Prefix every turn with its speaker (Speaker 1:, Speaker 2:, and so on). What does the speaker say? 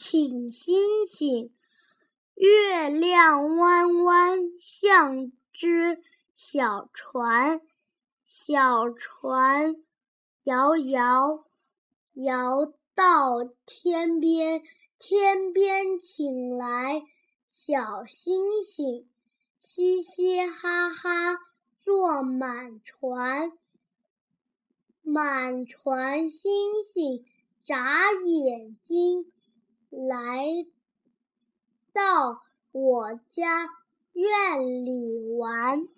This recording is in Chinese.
Speaker 1: 请星星。月亮弯弯像只小船，小船摇摇摇到天边，天边请来小星星，嘻嘻哈哈坐满船，满船星星眨眼睛来。到我家院里玩。